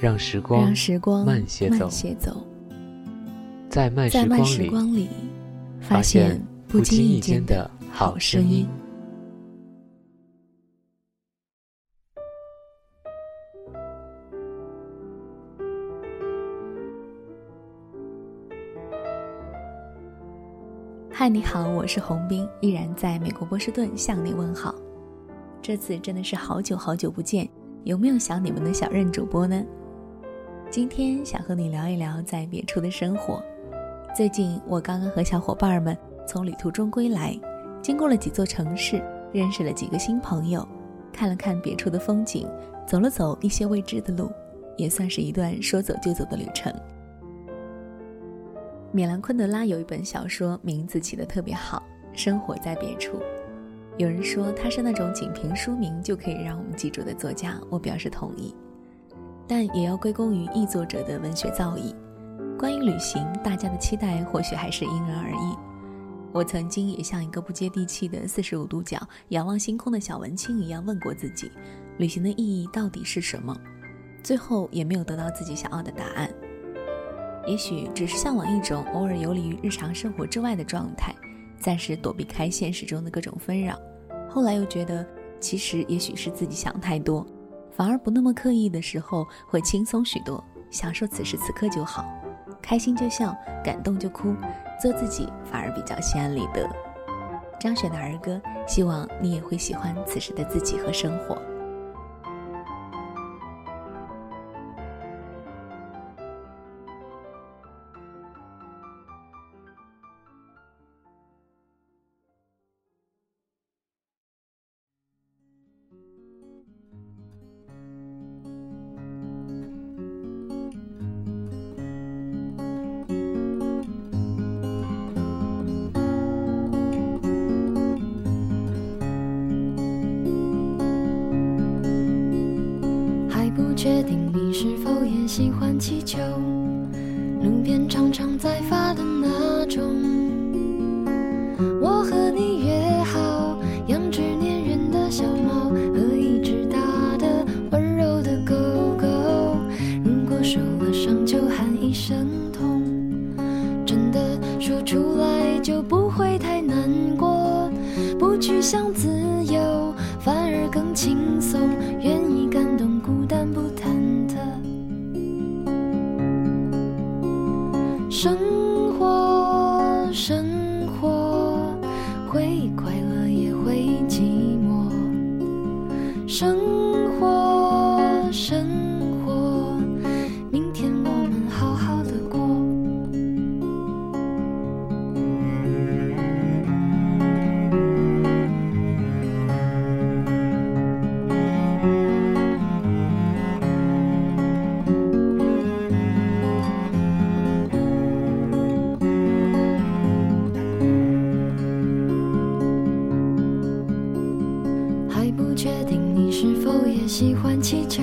让时光，让时光慢些走，在慢时光里，发现不经意间的好声音。嗨，你好，我是洪斌，依然在美国波士顿向你问好。这次真的是好久好久不见，有没有想你们的小任主播呢？今天想和你聊一聊在别处的生活。最近我刚刚和小伙伴们从旅途中归来，经过了几座城市，认识了几个新朋友，看了看别处的风景，走了走一些未知的路，也算是一段说走就走的旅程。米兰昆德拉有一本小说，名字起得特别好，《生活在别处》。有人说他是那种仅凭书名就可以让我们记住的作家，我表示同意，但也要归功于译作者的文学造诣。关于旅行，大家的期待或许还是因人而异。我曾经也像一个不接地气的四十五度角仰望星空的小文青一样问过自己，旅行的意义到底是什么？最后也没有得到自己想要的答案。也许只是向往一种偶尔游离于日常生活之外的状态。暂时躲避开现实中的各种纷扰，后来又觉得，其实也许是自己想太多，反而不那么刻意的时候会轻松许多，享受此时此刻就好，开心就笑，感动就哭，做自己反而比较心安理得。张雪的儿歌，希望你也会喜欢此时的自己和生活。你是否也喜欢气球，路边常常在发的那种。我和你约好，养只粘人的小猫和一只大的温柔的狗狗。如果受了伤就喊一声痛，真的说出了喜欢气球。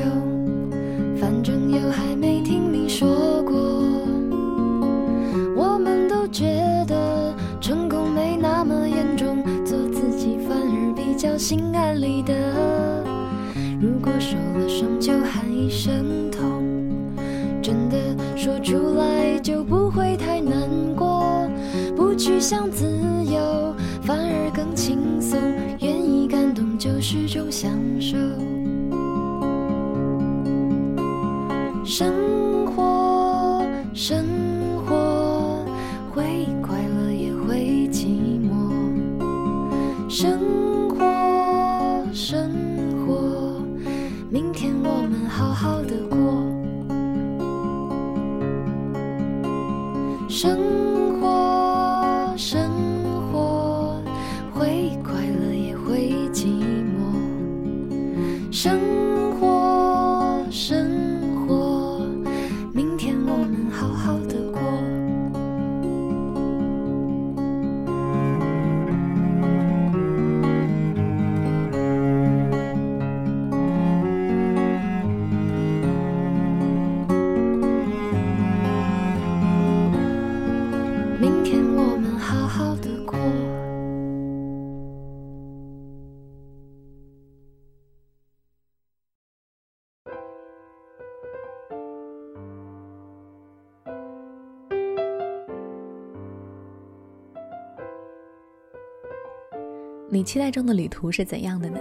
你期待中的旅途是怎样的呢？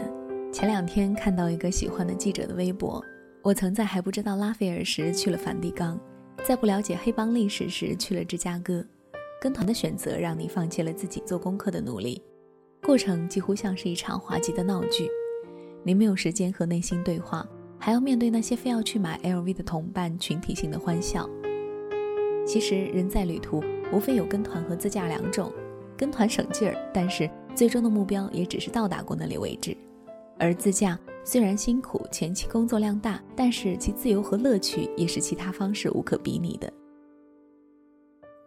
前两天看到一个喜欢的记者的微博，我曾在还不知道拉斐尔时去了梵蒂冈，在不了解黑帮历史时去了芝加哥。跟团的选择让你放弃了自己做功课的努力，过程几乎像是一场滑稽的闹剧。你没有时间和内心对话，还要面对那些非要去买 LV 的同伴群体性的欢笑。其实人在旅途，无非有跟团和自驾两种。跟团省劲儿，但是最终的目标也只是到达过那里为止。而自驾虽然辛苦，前期工作量大，但是其自由和乐趣也是其他方式无可比拟的。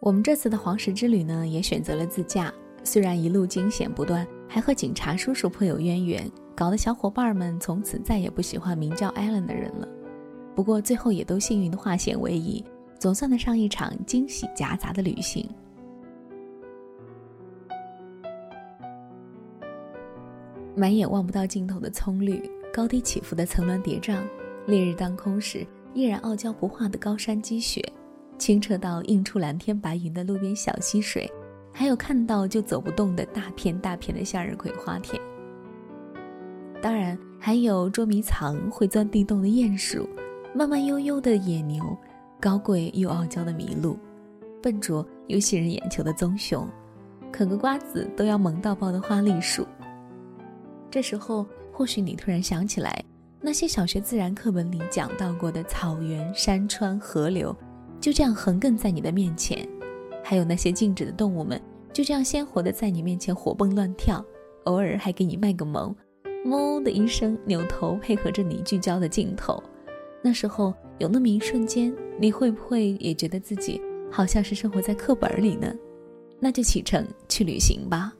我们这次的黄石之旅呢，也选择了自驾，虽然一路惊险不断，还和警察叔叔颇有渊源，搞得小伙伴们从此再也不喜欢名叫 Allen 的人了。不过最后也都幸运的化险为夷，总算得上一场惊喜夹杂的旅行。满眼望不到尽头的葱绿，高低起伏的层峦叠嶂，烈日当空时依然傲娇不化的高山积雪，清澈到映出蓝天白云的路边小溪水，还有看到就走不动的大片大片的向日葵花田。当然，还有捉迷藏会钻地洞的鼹鼠，慢慢悠悠的野牛，高贵又傲娇的麋鹿，笨拙又吸人眼球的棕熊，啃个瓜子都要萌到爆的花栗鼠。这时候，或许你突然想起来，那些小学自然课本里讲到过的草原、山川、河流，就这样横亘在你的面前；还有那些静止的动物们，就这样鲜活的在你面前活蹦乱跳，偶尔还给你卖个萌，哞的一声扭头配合着你聚焦的镜头。那时候有那么一瞬间，你会不会也觉得自己好像是生活在课本里呢？那就启程去旅行吧。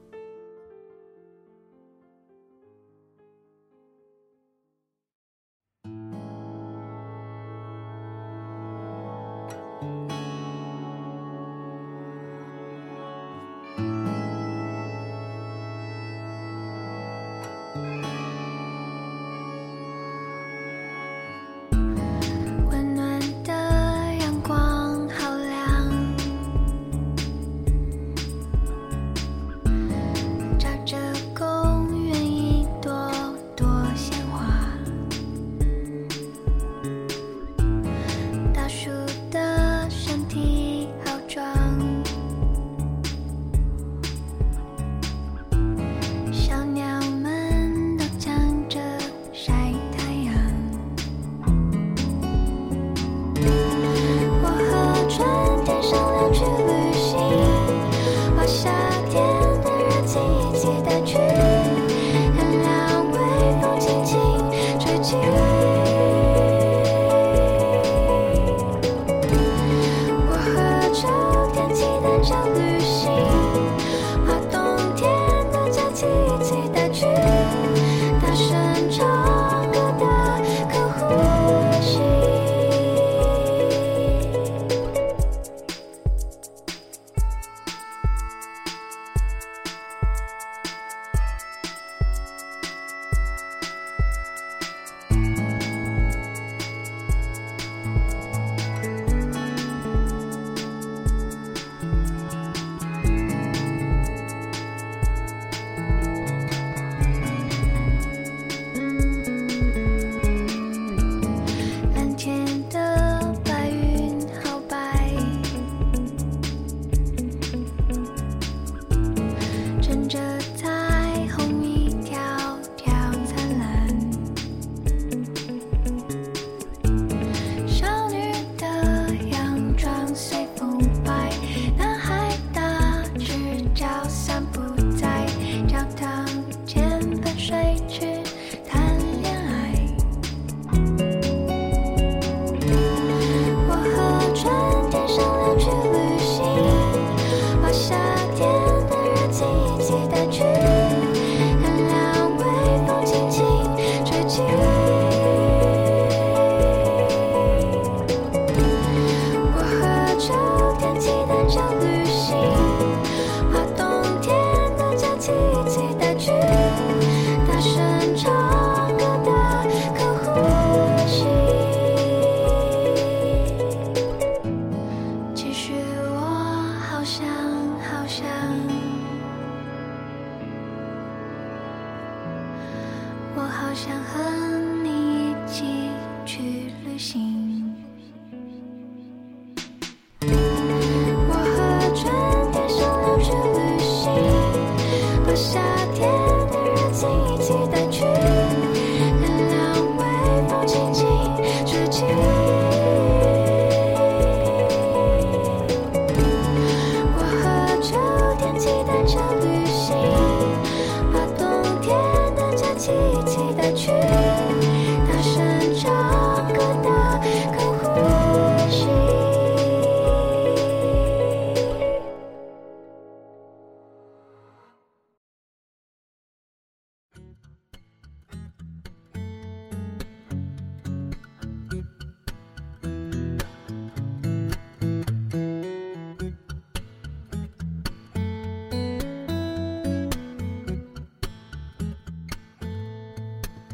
旅行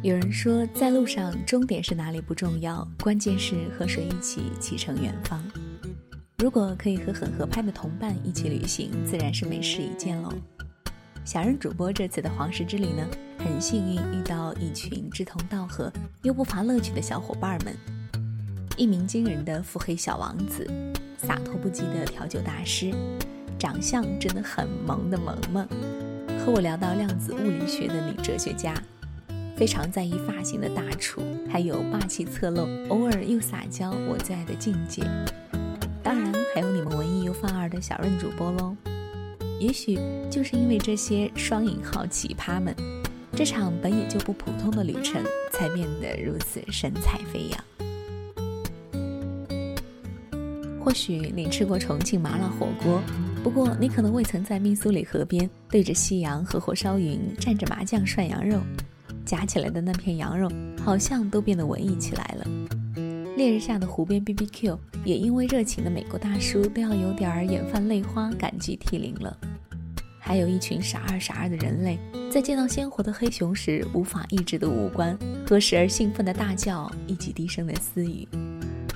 有人说，在路上，终点是哪里不重要，关键是和谁一起启程远方。如果可以和很合拍的同伴一起旅行，自然是美事一件喽。小任主播这次的黄石之旅呢，很幸运遇到一群志同道合又不乏乐趣的小伙伴们。一鸣惊人的腹黑小王子，洒脱不羁的调酒大师，长相真的很萌的萌萌，和我聊到量子物理学的女哲学家，非常在意发型的大厨，还有霸气侧漏、偶尔又撒娇我最爱的境界。当然还有你们文艺又范儿的小润主播喽。也许就是因为这些双引号奇葩们，这场本也就不普通的旅程才变得如此神采飞扬。或许你吃过重庆麻辣火锅，不过你可能未曾在密苏里河边对着夕阳和火烧云蘸着麻酱涮羊肉，夹起来的那片羊肉好像都变得文艺起来了。烈日下的湖边 BBQ 也因为热情的美国大叔都要有点眼泛泪花、感激涕零了。还有一群傻二傻二的人类，在见到鲜活的黑熊时无法抑制的五官和时而兴奋的大叫以及低声的私语。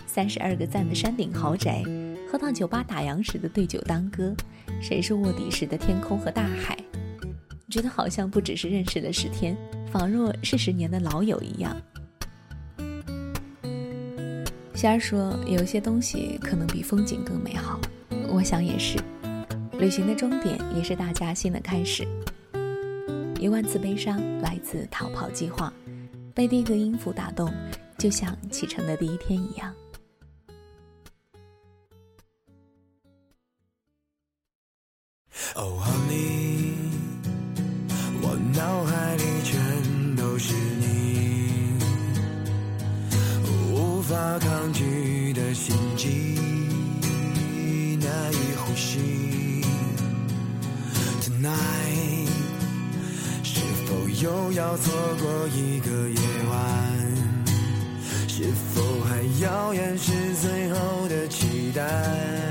三十二个赞的山顶豪宅，喝到酒吧打烊时的对酒当歌，谁是卧底时的天空和大海？觉得好像不只是认识了十天，仿若是十年的老友一样。仙儿说，有些东西可能比风景更美好，我想也是。旅行的终点，也是大家新的开始。一万次悲伤来自逃跑计划，被第一个音符打动，就像启程的第一天一样。Tonight，是否又要错过一个夜晚？是否还要掩饰最后的期待？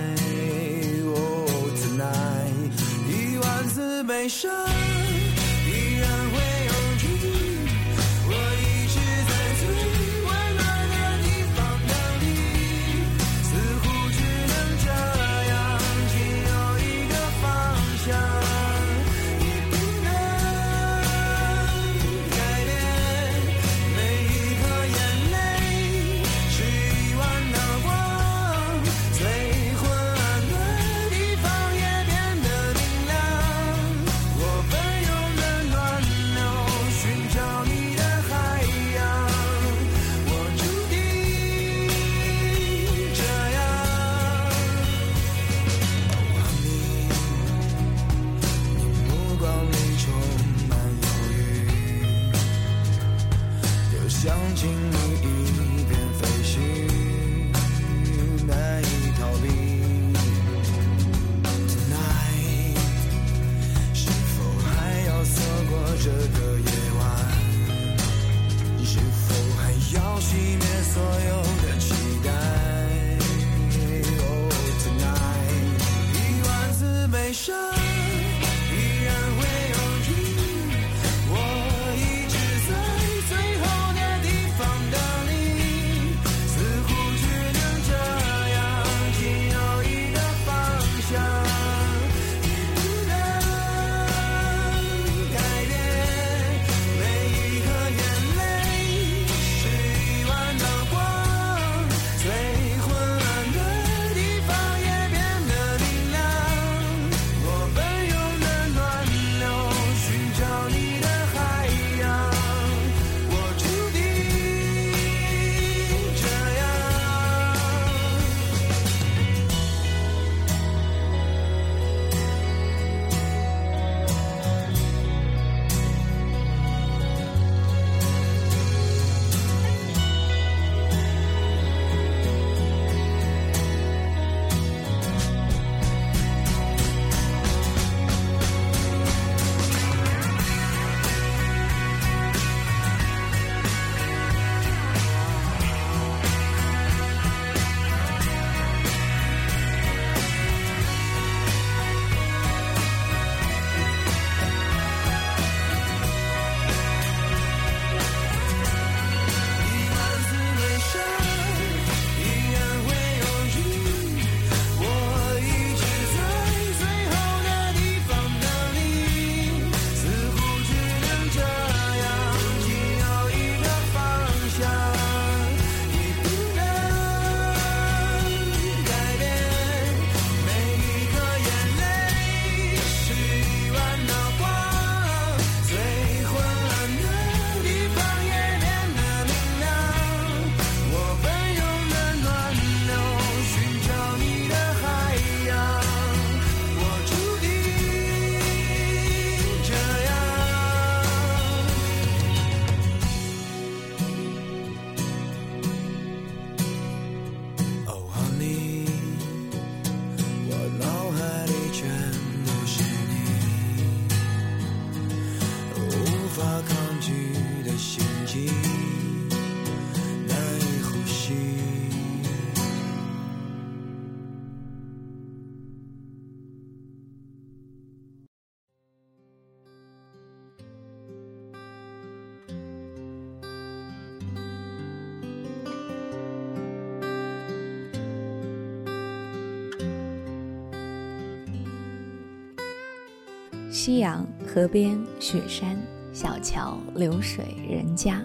夕阳、河边、雪山、小桥、流水、人家，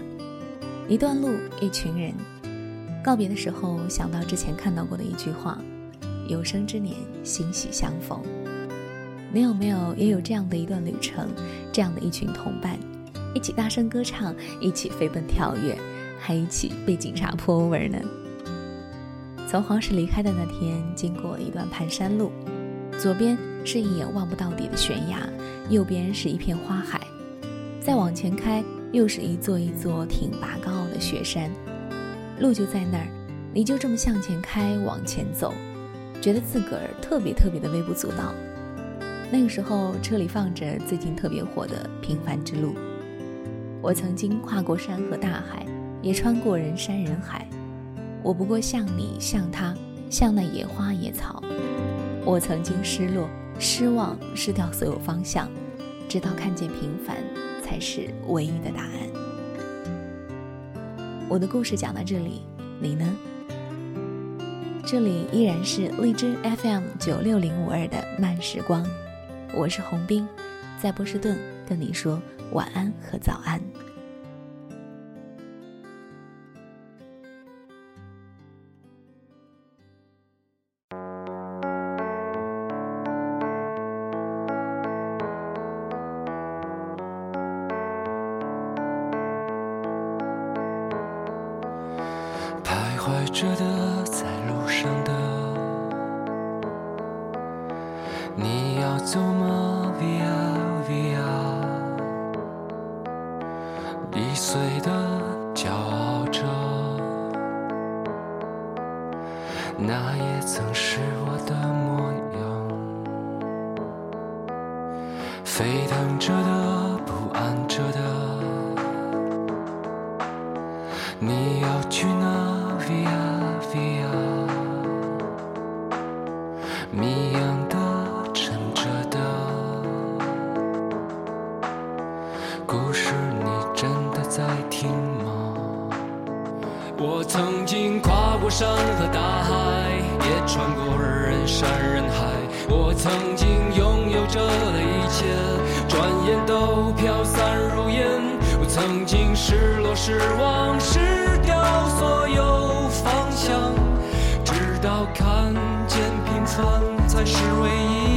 一段路，一群人。告别的时候，想到之前看到过的一句话：“有生之年，欣喜相逢。”你有没有也有这样的一段旅程，这样的一群同伴，一起大声歌唱，一起飞奔跳跃，还一起被警察泼 over 呢？从黄石离开的那天，经过一段盘山路，左边是一眼望不到底的悬崖，右边是一片花海，再往前开，又是一座一座挺拔高傲的雪山，路就在那儿，你就这么向前开，往前走，觉得自个儿特别特别的微不足道。那个时候，车里放着最近特别火的《平凡之路》。我曾经跨过山和大海，也穿过人山人海。我不过像你，像他，像那野花野草。我曾经失落、失望、失掉所有方向，直到看见平凡才是唯一的答案。我的故事讲到这里，你呢？这里依然是荔枝 FM 九六零五二的慢时光。我是洪斌，在波士顿跟你说晚安和早安。那也曾是我的模样。沸腾着的，不安着的，才是唯一。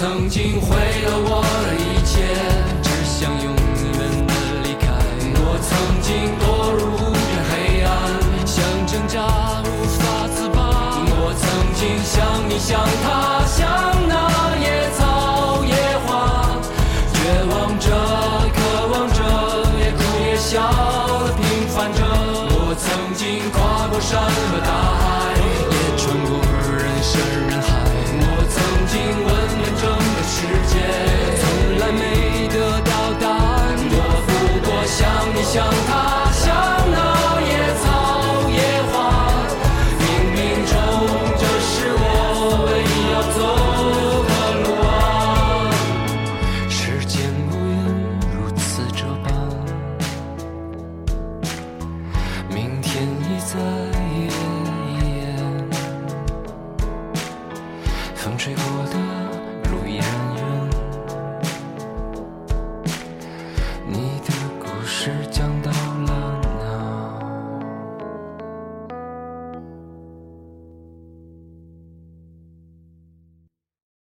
曾经毁了我的一切，只想永远的离开。我曾经堕入无边黑暗，想挣扎无法自拔。我曾经像你，像他，像那野草野花，绝望着，渴望着，也哭也笑的平凡着。我曾经跨过山和